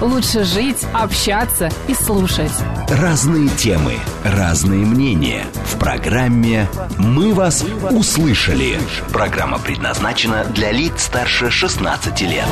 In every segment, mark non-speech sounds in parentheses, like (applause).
лучше жить, общаться и слушать. Разные темы, разные мнения. В программе «Мы вас услышали». Программа предназначена для лиц старше 16 лет.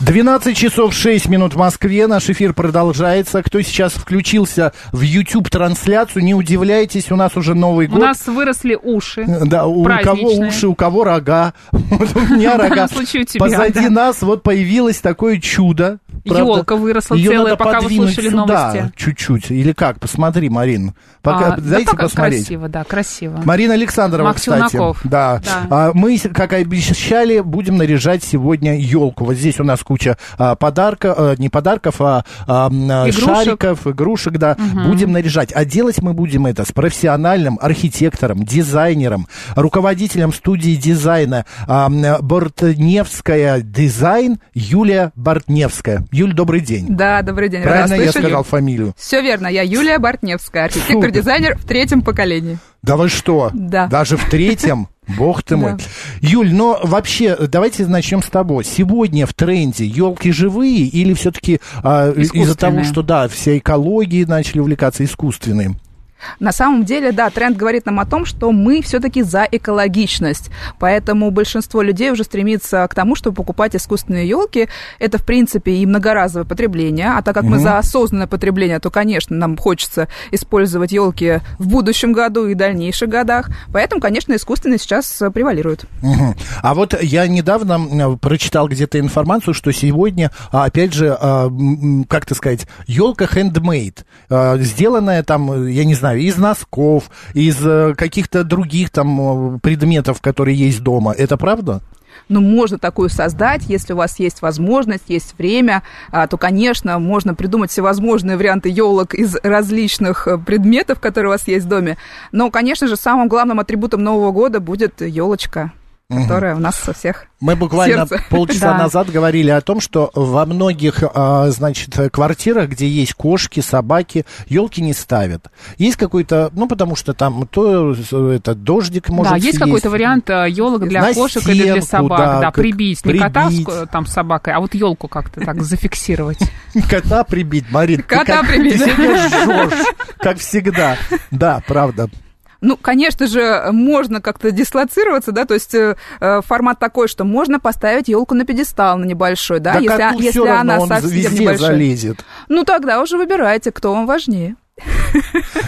12 часов 6 минут в Москве. Наш эфир продолжается. Кто сейчас включился в YouTube-трансляцию, не удивляйтесь, у нас уже Новый У год. нас выросли уши. Да, у кого уши, у кого рога. (laughs) Вот у меня рога. у Позади нас вот появилось такое чудо. Ёлка выросла Её целая, надо пока вы слушали сюда новости. чуть-чуть. Или как? Посмотри, Марин. Пока, А, да дайте так посмотреть. Красиво, да, красиво. Марина Александрова, Мак кстати. Челноков. Да. Да. А, мы, как и обещали, будем наряжать сегодня елку. Вот здесь у нас куча а, подарков, а, не подарков, а, а, а, Игрушек. шариков, игрушек, да. Будем наряжать. А делать мы будем это с профессиональным архитектором, дизайнером, руководителем студии дизайна а, Бортневская дизайн Юлия Бортневская. Юль, добрый день. Да, добрый день. Правильно я сказал фамилию? Все верно, я Юлия Бортневская, архитектор-дизайнер в третьем поколении. Да вы что? Да. Даже в третьем? (laughs) Бог ты мой. Да. Юль, но вообще, давайте начнем с тобой. Сегодня в тренде елки живые или все-таки из-за того, что да, все экологии начали увлекаться искусственным? На самом деле, да, тренд говорит нам о том, что мы все-таки за экологичность. Поэтому большинство людей уже стремится к тому, чтобы покупать искусственные елки. Это, в принципе, и многоразовое потребление. А так как мы за осознанное потребление, то, конечно, нам хочется использовать елки в будущем году и дальнейших годах. Поэтому, конечно, искусственные сейчас э, превалируют. Мгм. А вот я недавно м, прочитал где-то информацию, что сегодня, а, опять же, а, м, как то сказать, елка handmade, а, сделанная там, я не знаю, из носков, из э, каких-то других там э, предметов, которые есть дома. Это правда? Ну, можно такую создать, если у вас есть возможность, есть время, а, то, конечно, можно придумать всевозможные варианты елок из различных э, предметов, которые у вас есть в доме. Но, конечно же, самым главным атрибутом Нового года будет елочка, которая у нас со всех. Мы буквально Сердце. (laughs) полчаса Да. назад говорили о том, что во многих, а, значит, квартирах, где есть кошки, собаки, елки не ставят. Есть какой-то, ну, потому что там то э, это дождик может да, есть какой-то вариант елок для На кошек или для стенку, собак, да, да, прибить. Не кота с, прибить. ко- там с собакой, а вот елку как-то так зафиксировать. (laughs) Кота прибить, Марин. Кота прибить. Ты сегодня жжешь, как всегда. Да, правда. Ну, конечно же, можно как-то дислоцироваться, да, то есть э, э, формат такой, что можно поставить елку на пьедестал на небольшой, да, если, коту а- если равно, она он совсем везде небольшая. залезет. Ну, тогда уже выбирайте, кто вам важнее.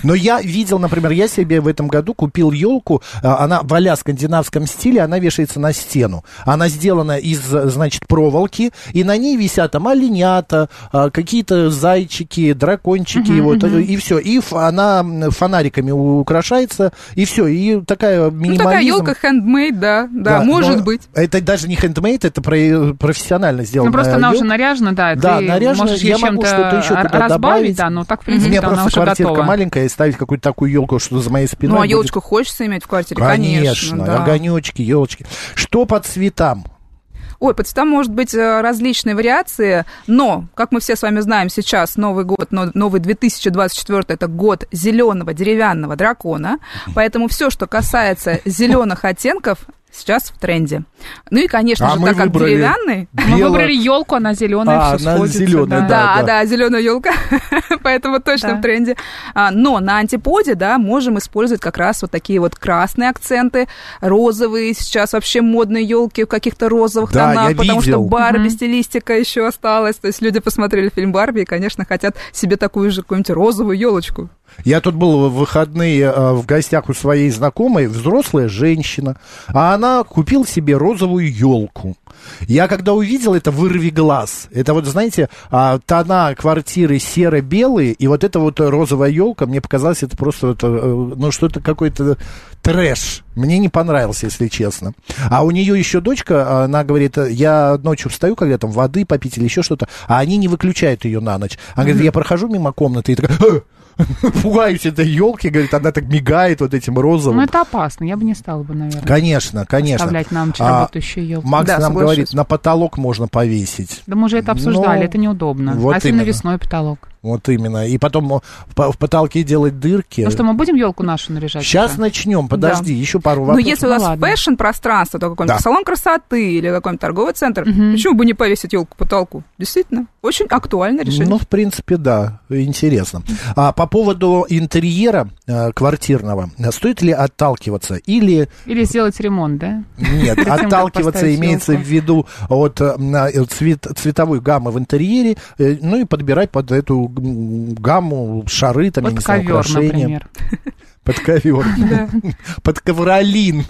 Но я видел, например, я себе в этом году купил елку, она в а скандинавском стиле, она вешается на стену. Она сделана из, значит, проволоки, и на ней висят там оленята, а, какие-то зайчики, дракончики, вот, и все. И она фонариками украшается, и все. И такая Ну, минимализм. такая елка handmade, да, да, Да, может быть. Это даже не хендмейд, это про- профессионально сделано. Ну, просто она уже наряжена, да, Да, ты наряжена, можешь я могу что-то еще разбавить, добавить. да, но так, в принципе, меня она уже квартирка готова. маленькая, и ставить какую-то такую елку, что за моей спиной Ну, а будет- елочку хочется иметь в квартире? Конечно, Конечно, да. огонечки, елочки. Что по цветам? Ой, по цветам может быть э, различные вариации, но, как мы все с вами знаем, сейчас Новый год, но- новый 2024 это год зеленого деревянного дракона, поэтому все, что касается зеленых оттенков, сейчас в тренде. Ну и, конечно А же, мы так как деревянный, Мы Бело- выбрали елку, она зеленая, А, все она сходится. зелёная, да. Да, да, зеленая елка, (laughs) поэтому точно Да. в тренде. А, но на антиподе, да, можем использовать как раз вот такие вот красные акценты, розовые, сейчас вообще модные елки в каких-то розовых Да, тонах, потому видел. что Барби стилистика еще осталась. То есть люди посмотрели фильм Барби и, конечно, хотят себе такую же какую-нибудь розовую елочку. Я тут был в выходные э, в гостях у своей знакомой, взрослая женщина, а она купила себе розовую елку. Я когда увидел это, вырви глаз. Это вот, знаете, а, тона квартиры серо-белые, и вот эта вот розовая елка, мне показалось, это просто, вот, э, ну, что-то какой-то трэш. Мне не понравился, если честно. А у нее еще дочка, она говорит, я ночью встаю, когда там воды попить или еще что-то, а они не выключают ее на ночь. Она говорит, я прохожу мимо комнаты и такая, «А!» (laughs) пугаюсь этой елки, говорит, она так мигает вот этим розовым. Ну, это опасно, я бы не стала бы, наверное. Конечно, конечно. Оставлять на ночь А, работающую елку. Макс Да, нам соглашусь. говорит, на потолок можно повесить. Да мы уже это обсуждали, Ну, это неудобно. вот а если именно. навесной потолок? Вот именно. И потом в потолке делать дырки. Ну что, мы будем елку нашу наряжать? Сейчас уже? начнем. Подожди, еще пару Но вопросов. если у Ну вас ладно. фэшн-пространство, то какой-нибудь Да. салон красоты или какой-нибудь торговый центр, почему бы не повесить елку потолку? Действительно, очень актуальное решение. Ну, в принципе, да, интересно. А по поводу интерьера э, квартирного, стоит ли отталкиваться или Или сделать ремонт, да? нет, отталкиваться имеется в виду от э, э, цвет, цветовой гаммы в интерьере, ну и подбирать под эту гамму шары, там, я Вот не знаю, ковер, украшения. например. Под ковер. (laughs) Под ковролин.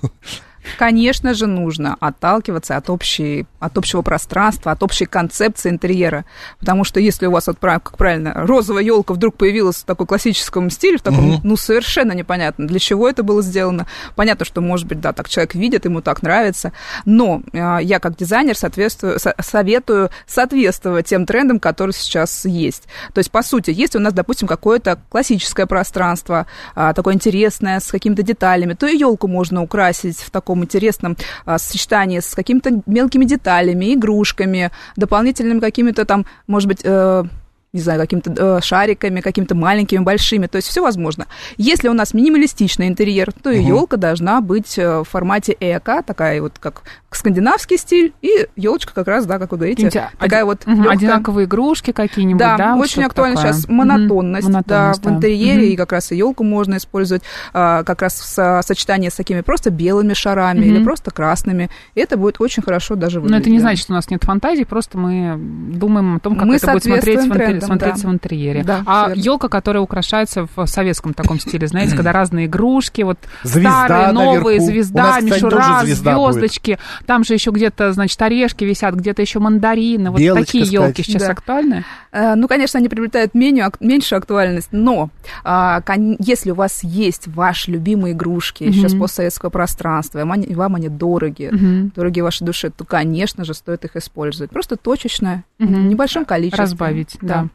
Конечно же, нужно отталкиваться от, общей, от общего пространства, от общей концепции интерьера. Потому что если у вас, вот, как правильно, розовая елка вдруг появилась в такой классическом стиле, в таком, ну, совершенно непонятно, для чего это было сделано. Понятно, что, может быть, да, так человек видит, ему так нравится. Но э, я, как дизайнер, соответствую, со- советую соответствовать тем трендам, которые сейчас есть. То есть, по сути, если у нас, допустим, какое-то классическое пространство, а, такое интересное, с какими-то деталями, то и елку можно украсить в таком интересном а, сочетании с какими-то мелкими деталями, игрушками, дополнительными какими-то там, может быть, э, не знаю, какими-то э, шариками, какими-то маленькими, большими, то есть все возможно. Если у нас минималистичный интерьер, то и елка должна быть э, в формате эко, такая вот как скандинавский стиль, и елочка как раз, да, как вы говорите, Какие-нибудь такая оди- вот лёгкая. Одинаковые игрушки какие-нибудь, да? Да, очень актуально такое. сейчас монотонность, монотонность, да, в интерьере, Мгм. и как раз и елку можно использовать а, как раз в со- сочетании с такими просто белыми шарами Мгм. или просто красными. И это будет очень хорошо даже Но выглядеть. это не да. значит, что у нас нет фантазии, просто мы думаем о том, как Мы это будет смотреть в, соответствуем трендам, смотреться да. в интерьере. Да, а елка, которая украшается в советском таком стиле, знаете, когда разные игрушки, вот (clears throat) Звезда старые, новые, наверху. Звезда, нас, кстати, мишура, будет. звездочки. Там же еще где-то, значит, орешки висят, где-то еще мандарины. Вот Белочка такие елки сейчас Да. актуальны? Э, Ну, конечно, они приобретают меню, меньшую актуальность, но а, если у вас есть ваши любимые игрушки еще с постсоветского пространства, и вам они, вам они дороги, Мгм. дороги вашей душе, то, конечно же, стоит их использовать. Просто точечно, Мгм. в небольшом количестве. Разбавить, да.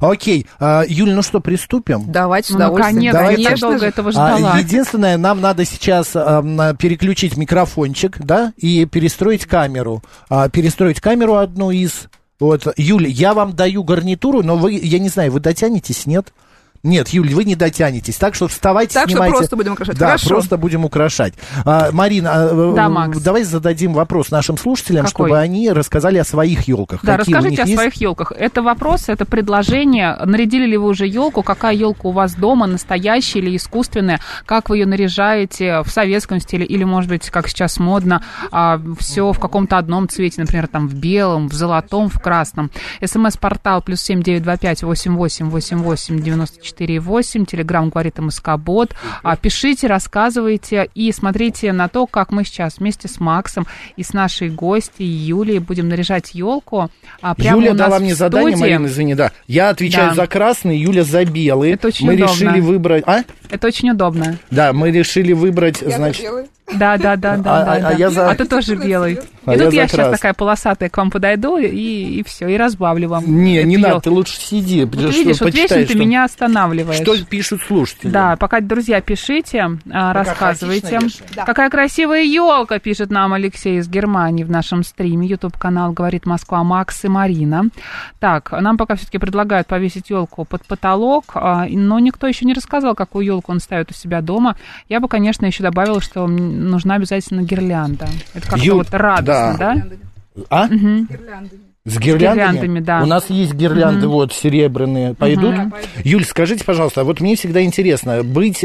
Окей, А, Юль, ну что, приступим? Давайте с Ну, удовольствием. наконец, Давайте. я долго этого А, ждала. единственное, нам надо сейчас а, м, переключить микрофончик, да, и перестроить камеру. А, перестроить камеру одну из... Вот, Юль, я вам даю гарнитуру, но вы, я не знаю, вы дотянетесь, нет? Нет, Юль, вы не дотянетесь. Так что вставайте, Так что снимайте. просто будем украшать. Да, Хорошо. просто будем украшать. А, Марина, а, Да, э, Макс. давай зададим вопрос нашим слушателям, Какой? чтобы они рассказали о своих елках. Да, Какие расскажите о есть? своих елках. Это вопрос, это предложение. Нарядили ли вы уже елку? Какая елка у вас дома, настоящая или искусственная? Как вы ее наряжаете в советском стиле или, может быть, как сейчас модно, все в каком-то одном цвете, например, там в белом, в золотом, в красном. СМС-портал плюс семь девять два пять восемь восемь восемь восемь девяносто четыре восемь. Телеграмм говорит МСК-бот. А, Пишите, рассказывайте и смотрите на то, как мы сейчас вместе с Максом и с нашей гостьей Юлией будем наряжать елку. А, прямо Юля дала мне задание. Марина, извини, да. Я отвечаю Да. за красный, Юля за белый. Это очень мы удобно. решили выбрать... А? Это очень удобно. Да, мы решили выбрать, значит... Да, да, да, да. А- да, а- да. а я за- А ты тоже белый. А и я тут я сейчас красный. такая полосатая к вам подойду и, и все, и разбавлю вам. Не, не надо, ты лучше сиди, Вот что видишь, вот вечно ты меня останавливаешь. Что пишут слушатели? Да, пока, друзья, пишите, а, рассказывайте. хаотично вешаем. Какая красивая елка, пишет нам Алексей из Германии в нашем стриме. Ютуб-канал говорит Москва Макс и Марина. Так, нам пока все-таки предлагают повесить елку под потолок, а, но никто еще не рассказал, какую елку он ставит у себя дома. Я бы, конечно, еще добавила, что нужна обязательно гирлянда. Это как-то Ю- вот радостно, да? А? С гирляндами? гирляндами, да. У нас есть гирлянды вот серебряные. Пойдут? Юль, скажите, пожалуйста, вот мне всегда интересно, быть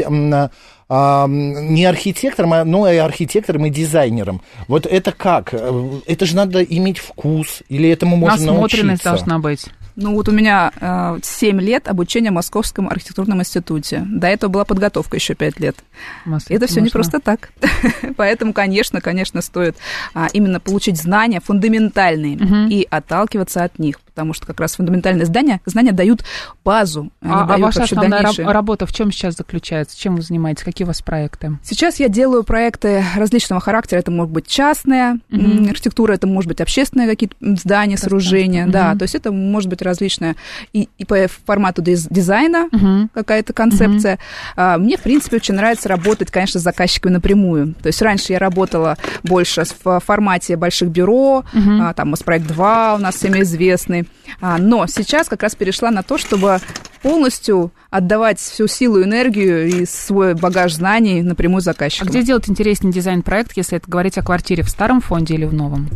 а, не архитектором, а, но и архитектором и дизайнером. Вот это как? Э, Это же надо иметь вкус, или этому можно Насмотренность научиться? должна быть. Ну вот у меня э, 7 лет обучения в Московском архитектурном институте. До этого была подготовка еще 5 лет. Масло, Это все не просто так. (laughs) Поэтому, конечно, конечно, стоит а, именно получить знания фундаментальные и отталкиваться от них. Потому что как раз фундаментальные знания, знания дают базу. они А, а дают ваша вообще основная дальнейшее. работа в чем сейчас заключается? Чем вы занимаетесь? Какие у вас проекты? Сейчас я делаю проекты различного характера. Это может быть частная м, архитектура, это может быть общественные какие-то здания, сооружения. Мгм. Да, то есть это может быть различное и, и по формату диз- дизайна Мгм. какая-то концепция. А, Мне, в принципе, очень нравится работать, конечно, с заказчиками напрямую. То есть раньше я работала больше в формате больших бюро, а, там Моспроект 2 у нас всеми известный. А, Но сейчас как раз перешла на то, чтобы полностью отдавать всю силу, энергию и свой багаж знаний напрямую А заказчику. где делать интереснее дизайн-проект, если это говорить о квартире, в старом фонде или в новом?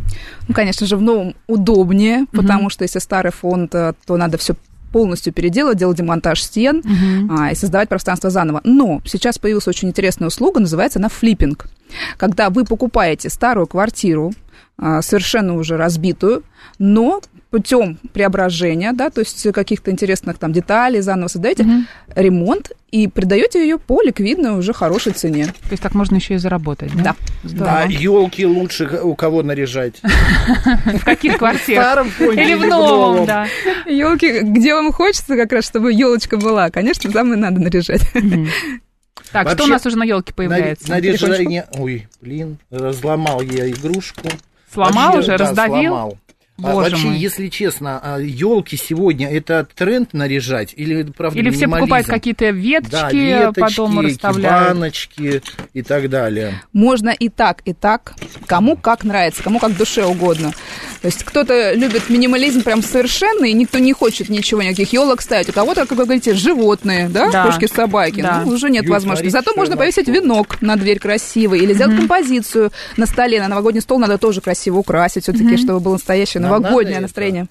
Ну, конечно же, в новом удобнее, потому что если старый фонд, э, то надо все полностью переделать, делать демонтаж стен а, и создавать пространство заново. Но сейчас появилась очень интересная услуга, называется она флиппинг. Когда вы покупаете старую квартиру, а, совершенно уже разбитую, но путем преображения, да, то есть каких-то интересных там деталей заново создаете ремонт и придаете ее по ликвидной уже хорошей цене. То есть так можно еще и заработать, да? Да. Здорово. А елки лучше у кого наряжать? В каких В квартирах? Или в новом, да. Елки, где вам хочется как раз, чтобы елочка была, конечно, там и надо наряжать. Так, что Вообще, у нас уже на елке появляется? Наряжение... Ой, блин, разломал я игрушку. Сломал Вообще, уже, да, раздавил? сломал. А Боже вообще, мой. если честно, елки сегодня это тренд наряжать или правда Или все покупают какие-то веточки, да, по веточки, дому расставляют. баночки и так далее. Можно и так, и так. Кому как нравится, кому как душе угодно. То есть кто-то любит минимализм прям совершенно, и никто не хочет ничего, никаких елок ставить. У кого-то, как вы говорите, животные, да, Да. кошки, собаки. Да. Ну, уже нет возможности. Зато можно повесить венок на дверь красивый, или сделать композицию на столе, на новогодний стол надо тоже красиво украсить, все-таки, чтобы было настоящее новогоднее это?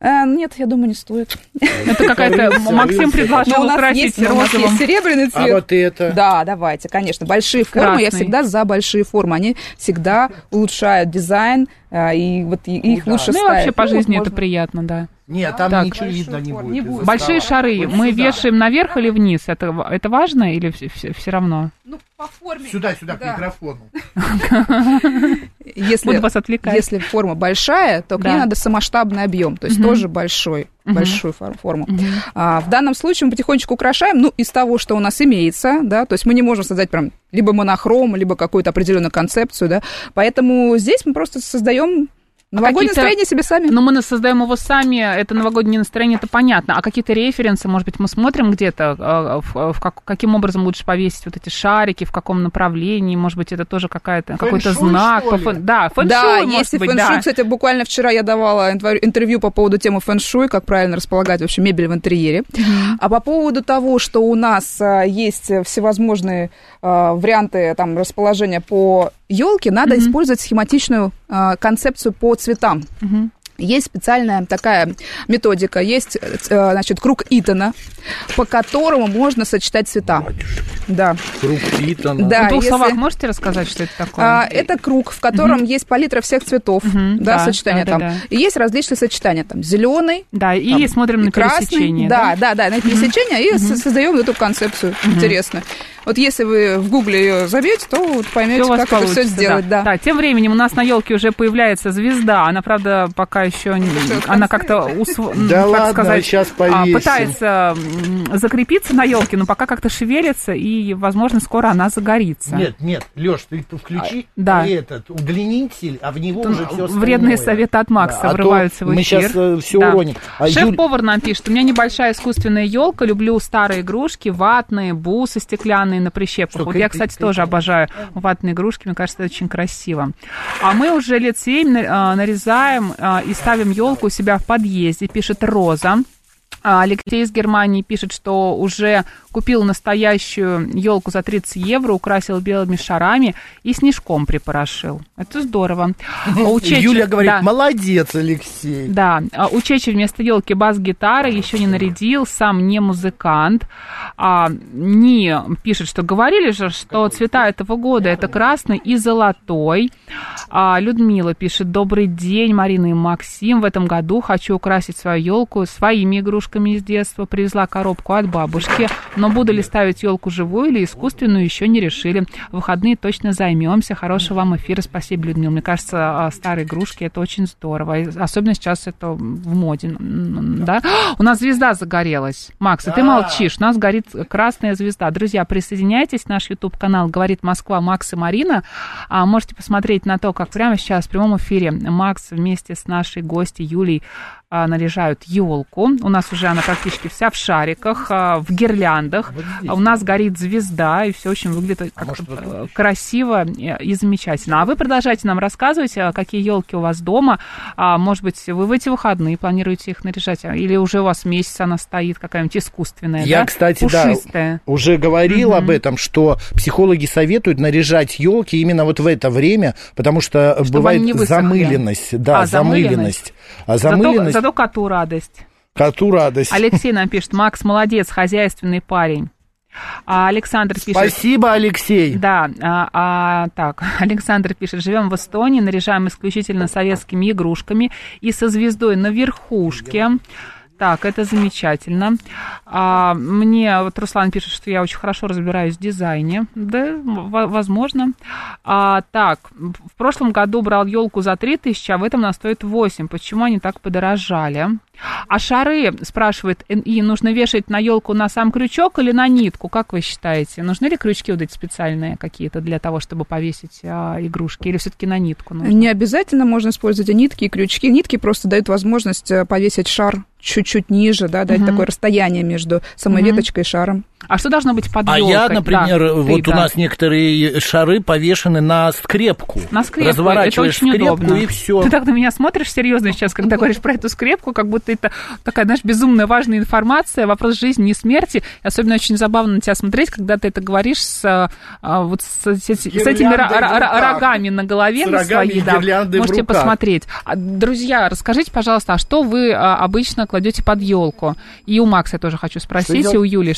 А, нет, я думаю, не стоит. Это какая-то... Максим предложил украсить есть, у нас есть серебряный А цвет. вот это... Да, давайте, конечно. Большие формы, я всегда за большие формы. Они всегда улучшают дизайн, а, и вот их лучше Ну и ставить. вообще по Ну, жизни это приятно, да. Нет, там Так. ничего видно не будет. не будет. Большие стола. шары Вот мы сюда. вешаем наверх или вниз? Это, это важно или все, равно? Ну, по форме. Сюда, сюда, к Да. микрофону. Если, Буду вас отвлекать. если форма большая, то к ней надо самосштабный объем, то есть тоже большой, большую фор- форму. А, в данном случае мы потихонечку украшаем, ну, из того, что у нас имеется, да, то есть мы не можем создать прям либо монохром, либо какую-то определенную концепцию, да, поэтому здесь мы просто создаем новогоднее какие-то- настроение себе сами. Но мы нас создаем его сами, это новогоднее настроение, это понятно. А какие-то референсы, может быть, мы смотрим где-то, э, в- в как- каким образом лучше повесить вот эти шарики, в каком направлении, может быть, это тоже какая-то, какой-то знак. что ли? фэн- Да, фэн-шуй, да, может если быть, фэн-шуй, да. кстати, буквально вчера я давала интервью по поводу темы фэн-шуй, как правильно располагать вообще мебель в интерьере. А по поводу того, что у нас а, есть всевозможные а, варианты там расположения по елке, надо использовать схематичную а, концепцию по цветам. Есть специальная такая методика, есть, э, значит, круг Итона, по которому можно сочетать цвета. Да. Круг Питона. Да, в двух если- словах можете рассказать, что это такое? А, это круг, в котором есть палитра всех цветов, Мгм, да, да, сочетания да, там. да, да. И есть различные сочетания, там, зеленый, Да, и смотрим на пересечение. да, да, да, на пересечение, и со- создаем эту концепцию. Интересно. Вот если вы в гугле ее забьете, то вот поймете, как это все сделать, да. Да, тем временем у нас на елке уже появляется звезда. Она, правда, пока еще она как-то усв- м, Да как ладно, сказать, сейчас а, повесим. пытается закрепиться на елке, но пока как-то шевелится, и, возможно, скоро она загорится. Нет, нет, Леш, ты включи А, да. этот удлинитель, а в него уже все вредные советы от Макса врываются в Мы эфир. сейчас все Да. уроним. А Юль- Шеф-повар нам пишет, у меня небольшая искусственная елка, люблю старые игрушки, ватные, бусы стеклянные на прищепках. Что, вот я, кстати, тоже обожаю ватные игрушки, мне кажется, это очень красиво. А мы уже лет семь на- а, нарезаем а, и ставим елку у себя в подъезде, пишет Роза. А Алексей из Германии пишет, что уже Купил настоящую елку за 30 евро, украсил белыми шарами и снежком припорошил. Это здорово. А (laughs) у Чечи- Юля говорит, да. молодец, Алексей. Да, а у Чечи вместо елки бас-гитара еще не нарядил, сам не музыкант. А, не пишет, что говорили же, что цвета этого года это красный и золотой. А, Людмила пишет, добрый день, Марина и Максим. В этом году хочу украсить свою елку своими игрушками из детства. Привезла коробку от бабушки, но буду ли ставить елку живую или искусственную, еще не решили. В выходные точно займемся. Хорошего вам эфира. Спасибо, Людмила. Мне кажется, а, старые игрушки это очень здорово. И Особенно сейчас это в моде. Да? У нас звезда загорелась. Макс, и ты молчишь. У нас горит красная звезда. Друзья, присоединяйтесь. Наш YouTube-канал «Говорит Москва» Макс и Марина. А, можете посмотреть на то, как прямо сейчас в прямом эфире Макс вместе с нашей гостьей Юлей а, наряжают елку. У нас уже она практически вся в шариках, а, в гирляндах. А у нас горит звезда, и все очень выглядит как может, вот э, красиво и замечательно. А вы продолжайте нам рассказывать, а, какие елки у вас дома. А, может быть, вы в эти выходные планируете их наряжать, а, или уже у вас месяц она стоит, какая-нибудь искусственная, Я, да? кстати, Пушистая. да, уже говорил об этом, что психологи советуют наряжать елки именно вот в это время, потому что Чтобы бывает замыленность. Да, А, замыленность. замыленность. А Зато, замыленность, зато коту радость. коту радость. Алексей нам пишет, Макс молодец, хозяйственный парень. А Александр пишет... Спасибо, Алексей. Да, а, а, так, (laughs) Александр пишет, живем в Эстонии, наряжаем исключительно советскими игрушками и со звездой на верхушке. Так, это замечательно. А, мне вот Руслан пишет, что я очень хорошо разбираюсь в дизайне. Да, возможно. А, так, в прошлом году брал елку за 3000, а в этом она стоит 8. Почему они так подорожали? А шары, спрашивает НИ, нужно вешать на елку на сам крючок или на нитку? Как вы считаете? Нужны ли крючки вот эти специальные какие-то для того, чтобы повесить а, игрушки? Или все-таки на нитку нужно? Не обязательно можно использовать и нитки, и крючки. Нитки просто дают возможность э, повесить шар чуть-чуть ниже, да, дать Мгм. такое расстояние между самой Мгм. веточкой и шаром. А что должно быть под А елкой? я, например, Да, ты, вот у да. нас некоторые шары повешены на скрепку. На скрепку. Это Разворачиваешь очень скрепку удобно. и все. Ты так на меня смотришь серьезно сейчас, когда говоришь про эту скрепку, как будто это такая, знаешь, безумно важная информация, вопрос жизни и смерти. И особенно очень забавно на тебя смотреть, когда ты это говоришь с, а, вот с, эти- с этими рогами на голове С на рогами своей, и да. Можете посмотреть. А, Друзья, расскажите, пожалуйста, а что вы а, обычно кладете под елку? И у Макса я тоже хочу спросить, и у Юли.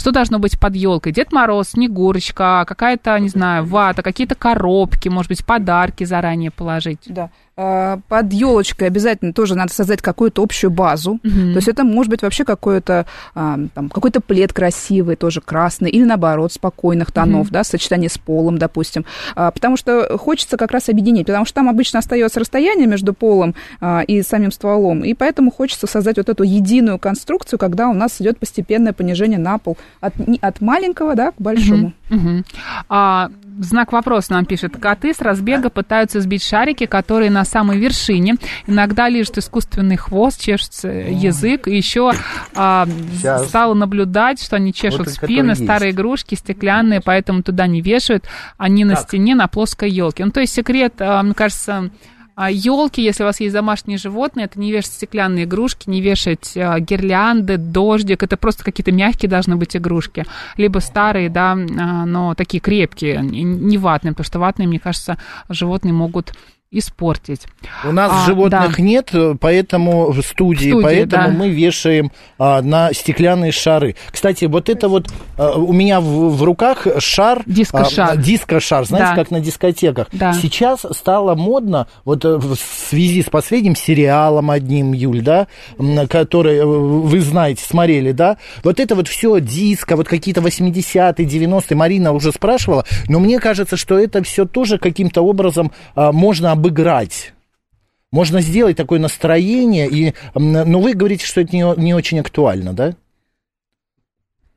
Что должно быть под елкой? Дед Мороз, Снегурочка, какая-то, не знаю, вата, какие-то коробки, может быть, подарки заранее положить. Да. А, Под елочкой обязательно тоже надо создать какую-то общую базу. Мгм. То есть это может быть вообще какой-то а, там, какой-то плед красивый, тоже красный, или наоборот, спокойных тонов, Мгм. да, сочетание с полом, допустим. А, Потому что хочется как раз объединить, потому что там обычно остается расстояние между полом а, и самим стволом, и поэтому хочется создать вот эту единую конструкцию, когда у нас идет постепенное понижение на пол от, от маленького, да, к большому. Мгм. А, знак вопроса нам пишет. Коты с разбега пытаются сбить шарики, которые на самой вершине. Иногда лежит искусственный хвост, чешется язык. И еще а, стала наблюдать, что они чешут Вот спины, старые игрушки стеклянные, поэтому туда не вешают. Они на Так. стене, на плоской елке. Ну, то есть секрет, а, мне кажется... елки, если у вас есть домашние животные, это не вешать стеклянные игрушки, не вешать а, гирлянды, дождик, это просто какие-то мягкие должны быть игрушки, либо старые, да, а, но такие крепкие, не ватные, потому что ватные, мне кажется, животные могут испортить. У нас А, животных да. нет, поэтому в студии, В студии, поэтому да. мы вешаем а, на стеклянные шары. Кстати, вот это вот а, у меня в, в руках шар, Диско-шар. а, диско-шар, знаете, Да. как на дискотеках. Да. Сейчас стало модно, вот э, в связи с последним сериалом одним, Юль, да, который э, вы знаете, смотрели, да, вот это вот все диско, вот какие-то 80-е, 90-е, Марина уже спрашивала, но мне кажется, что это все тоже каким-то образом а, можно обыграть. Можно сделать такое настроение, и, но вы говорите, что это не, не очень актуально, да?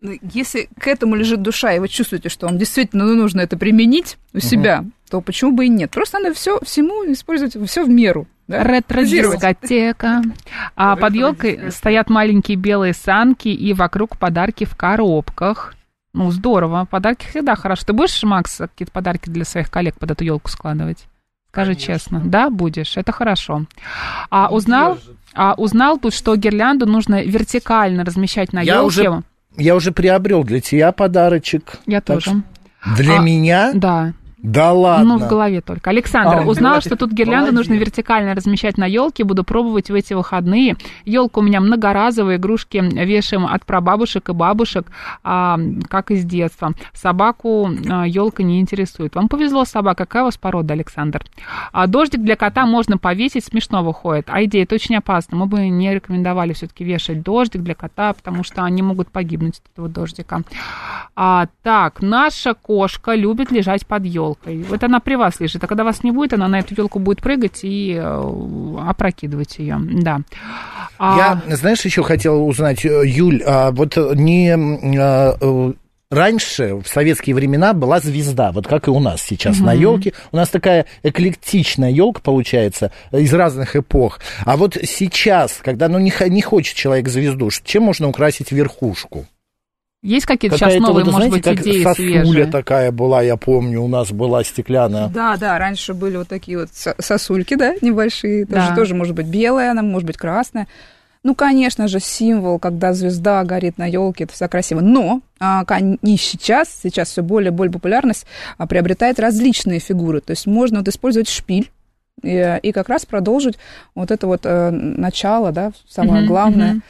Ну, Если к этому лежит душа, и вы чувствуете, что вам действительно ну, нужно это применить у себя, то почему бы и нет? Просто надо все всему использовать все в меру. да? Ретро-дискотека. А под елкой стоят маленькие белые санки, и вокруг подарки в коробках. Ну, здорово. Подарки всегда хорошо. Ты будешь, Макс, какие-то подарки для своих коллег под эту елку складывать? Скажи честно. Да, будешь. Это хорошо. А узнал, а узнал тут, что гирлянду нужно вертикально размещать на Я елке. уже я уже приобрел для тебя подарочек. Я Так тоже. что Для А, меня? Да. Да ладно. Ну, в голове только. Александр, А, узнала, что тут гирлянду нужно Молодец. вертикально размещать на елке. Буду пробовать в эти выходные. Елка у меня многоразовая, игрушки вешаем от прабабушек и бабушек, а, как из детства. Собаку елка не интересует. Вам повезло, собака. Какая у вас порода, Александр? А дождик для кота можно повесить, смешно выходит. А идея, это очень опасно. Мы бы не рекомендовали все-таки вешать дождик для кота, потому что они могут погибнуть от этого дождика. А, так, наша кошка любит лежать под елкой. Вот она при вас лежит, а когда вас не будет, она на эту елку будет прыгать и э, опрокидывать ее. Да. А, Я, знаешь, еще хотел узнать, э, Юль, а вот не... э, Раньше, в советские времена, была звезда, вот как и у нас сейчас на елке. У нас такая эклектичная елка получается из разных эпох. А вот сейчас, когда ну, не, не хочет человек звезду, чем можно украсить верхушку? Есть какие-то сейчас новые, вот, может знаете, быть, как идеи сосуля свежие? такая была, я помню, у нас была стеклянная. Да, да, раньше были вот такие вот со- сосульки, да, небольшие. Да. Тоже, тоже может быть белая, она может быть красная. Ну, конечно же, символ, когда звезда горит на елке, это все красиво. Но а, и сейчас, сейчас все более и более популярность а, приобретает различные фигуры. То есть можно вот использовать шпиль и, и как раз продолжить вот это вот э, начало, да, самое главное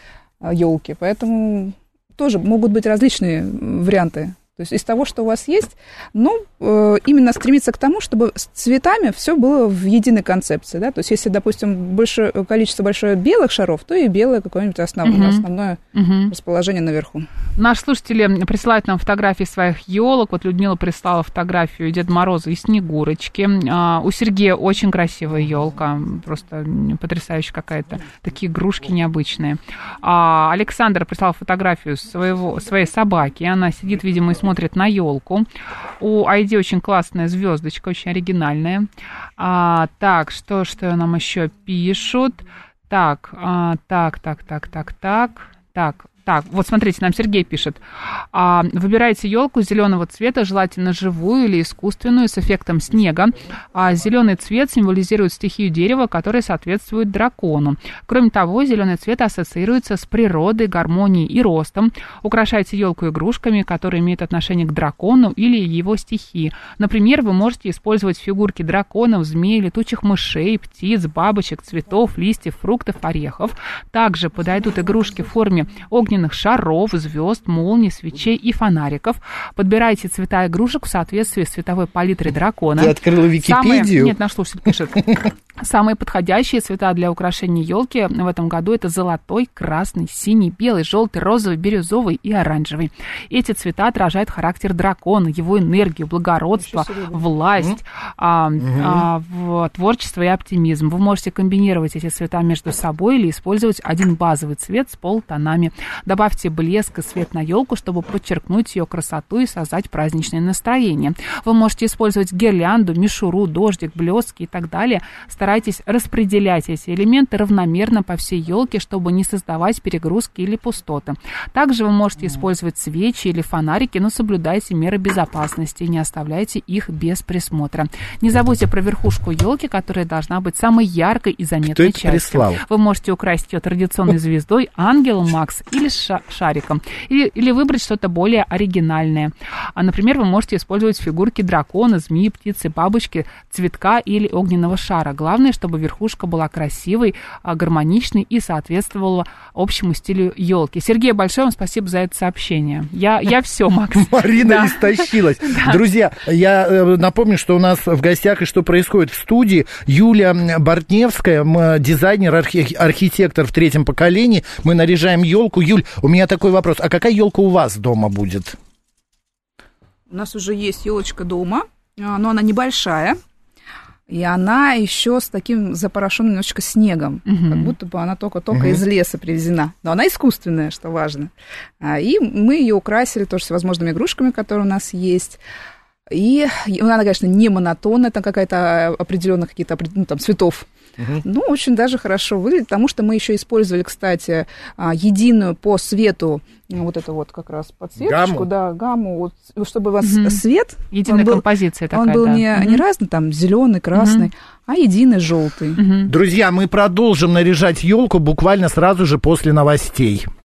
елки. Поэтому тоже могут быть различные варианты. То есть из того, что у вас есть, но э, именно стремиться к тому, чтобы с цветами все было в единой концепции. Да? То есть если, допустим, большое, количество большое белых шаров, то и белое какое-нибудь основ- Мгм. основное Мгм. расположение наверху. Наши слушатели присылают нам фотографии своих елок. Вот Людмила прислала фотографию Деда Мороза и Снегурочки. А, у Сергея очень красивая елка, просто потрясающая какая-то. Такие игрушки необычные. А, Александр прислал фотографию своего, своей собаки. Она сидит, видимо, и смотрит на елку. У Айди очень классная звездочка, очень оригинальная. А, так, что, что нам еще пишут? Так, а, так, так, так, так, так, так. Так, вот смотрите, нам Сергей пишет. А, выбирайте елку зеленого цвета, желательно живую или искусственную, с эффектом снега. А, зеленый цвет символизирует стихию дерева, которая соответствует дракону. Кроме того, зеленый цвет ассоциируется с природой, гармонией и ростом. Украшайте елку игрушками, которые имеют отношение к дракону или его стихии. Например, вы можете использовать фигурки драконов, змей, летучих мышей, птиц, бабочек, цветов, листьев, фруктов, орехов. Также подойдут игрушки в форме огненных шаров, звезд, молний, свечей и фонариков. Подбирайте цвета игрушек в соответствии с цветовой палитрой дракона. Ты открыла Самые- Википедию? Нет, наш слушатель пишет. Самые подходящие цвета для украшения елки в этом году это золотой, красный, синий, белый, желтый, розовый, бирюзовый и оранжевый. Эти цвета отражают характер дракона, его энергию, благородство, власть, а, а, в- творчество и оптимизм. Вы можете комбинировать эти цвета между собой или использовать один базовый цвет с полутонами. Добавьте блеск и свет на елку, чтобы подчеркнуть ее красоту и создать праздничное настроение. Вы можете использовать гирлянду, мишуру, дождик, блески и так далее. Старайтесь распределять эти элементы равномерно по всей елке, чтобы не создавать перегрузки или пустоты. Также вы можете использовать свечи или фонарики, но соблюдайте меры безопасности и не оставляйте их без присмотра. Не забудьте про верхушку елки, которая должна быть самой яркой и заметной частью. прислал? Вы можете украсить ее традиционной звездой, ангелом Макс или ша- шариком. Или, или выбрать что-то более оригинальное. А, например, вы можете использовать фигурки дракона, змеи, птицы, бабочки, цветка или огненного шара. Главное, чтобы верхушка была красивой, а, гармоничной и соответствовала общему стилю елки. Сергей, большое вам спасибо за это сообщение. Я, я все, (laughs) Макс. Марина Да. истощилась. (laughs) Друзья, я э, напомню, что у нас в гостях и что происходит в студии. Юлия Бортневская, дизайнер, архи- архитектор в третьем поколении. Мы наряжаем елку. Юль, у меня такой вопрос. А какая елка у вас дома будет? У нас уже есть елочка дома, а, но она небольшая. И она еще с таким запорошенным немножечко снегом, Мгм. как будто бы она только-только из леса привезена. Но она искусственная, что важно. А, И мы ее украсили тоже всевозможными игрушками, которые у нас есть. И она, конечно, не монотонная, там какая-то определенных какие-то опред- ну, там, цветов. Ну, очень даже хорошо выглядит, потому что мы еще использовали, кстати, а, единую по свету вот эту вот как раз подсветочку, Гамму? да, гамму, вот, чтобы у вас Мгм. свет Единая был- композиция такая, он был да. не, Мгм. не разный, там, зеленый, красный, а единый желтый. Мгм. Друзья, мы продолжим наряжать елку буквально сразу же после новостей.